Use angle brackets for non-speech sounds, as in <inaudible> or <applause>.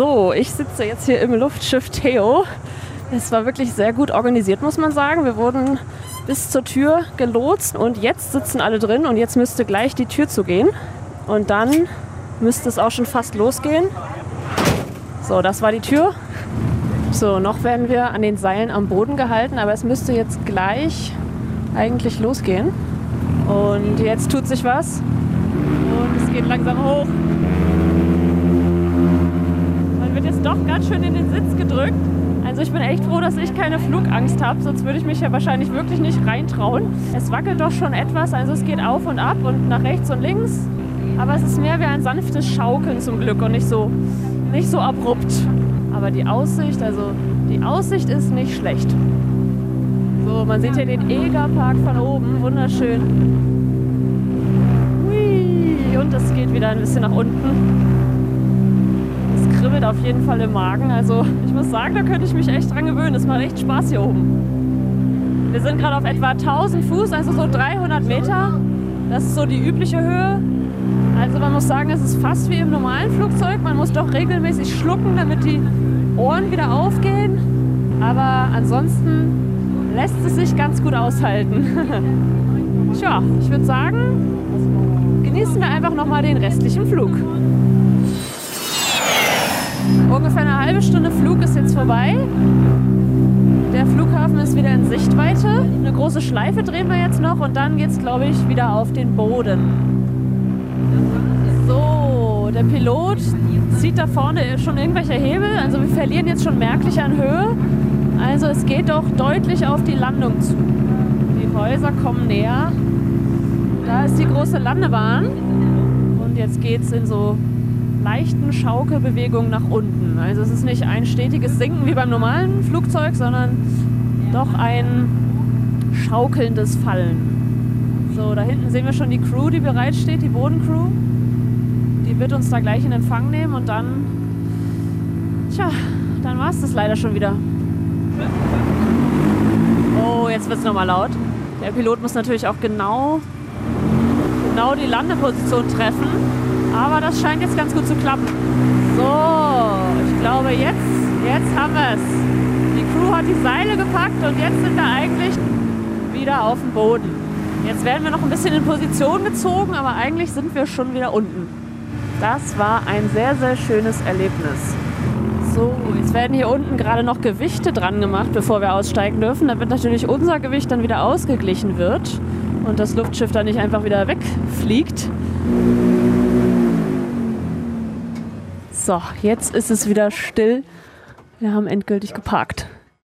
So, ich sitze jetzt hier im Luftschiff Theo. Es war wirklich sehr gut organisiert, muss man sagen. Wir wurden bis zur Tür gelotst und jetzt sitzen alle drin und jetzt müsste gleich die Tür zugehen. Und dann müsste es auch schon fast losgehen. So, das war die Tür. So, noch werden wir an den Seilen am Boden gehalten, aber es müsste jetzt gleich eigentlich losgehen. Und jetzt tut sich was. Und es geht langsam hoch. Man wird jetzt doch ganz schön in den Sitz gedrückt. Also ich bin echt froh, dass ich keine Flugangst habe, sonst würde ich mich ja wahrscheinlich wirklich nicht reintrauen. Es wackelt doch schon etwas, also es geht auf und ab und nach rechts und links. Aber es ist mehr wie ein sanftes Schaukeln zum Glück und nicht so, nicht so abrupt. Aber die Aussicht, also die Aussicht ist nicht schlecht. So, man sieht hier den Egerpark von oben, wunderschön. Hui, und es geht wieder ein bisschen nach unten. Kribbelt auf jeden Fall im Magen. Also ich muss sagen, da könnte ich mich echt dran gewöhnen. Es macht echt Spaß hier oben. Wir sind gerade auf etwa 1000 Fuß, also so 300 Meter. Das ist so die übliche Höhe. Also man muss sagen, es ist fast wie im normalen Flugzeug. Man muss doch regelmäßig schlucken, damit die Ohren wieder aufgehen. Aber ansonsten lässt es sich ganz gut aushalten. <laughs> Tja, ich würde sagen, genießen wir einfach nochmal den restlichen Flug. Ungefähr eine halbe Stunde Flug ist jetzt vorbei. Der Flughafen ist wieder in Sichtweite. Eine große Schleife drehen wir jetzt noch und dann geht es, glaube ich, wieder auf den Boden. So, der Pilot zieht da vorne schon irgendwelche Hebel. Also wir verlieren jetzt schon merklich an Höhe. Also es geht doch deutlich auf die Landung zu. Die Häuser kommen näher. Da ist die große Landebahn. Und jetzt geht es in so leichten Schaukelbewegungen nach unten. Also es ist nicht ein stetiges Sinken wie beim normalen Flugzeug, sondern doch ein schaukelndes Fallen. So, da hinten sehen wir schon die Crew, die bereitsteht, die Bodencrew. Die wird uns da gleich in Empfang nehmen und dann, tja, dann war es das leider schon wieder. Oh, jetzt wird es nochmal laut. Der Pilot muss natürlich auch genau, genau die Landeposition treffen. Aber das scheint jetzt ganz gut zu klappen. So, ich glaube jetzt, jetzt haben wir es. Die Crew hat die Seile gepackt und jetzt sind wir eigentlich wieder auf dem Boden. Jetzt werden wir noch ein bisschen in Position gezogen, aber eigentlich sind wir schon wieder unten. Das war ein sehr, sehr schönes Erlebnis. So, jetzt werden hier unten gerade noch Gewichte dran gemacht, bevor wir aussteigen dürfen, damit natürlich unser Gewicht dann wieder ausgeglichen wird und das Luftschiff dann nicht einfach wieder wegfliegt. So, jetzt ist es wieder still. Wir haben endgültig geparkt.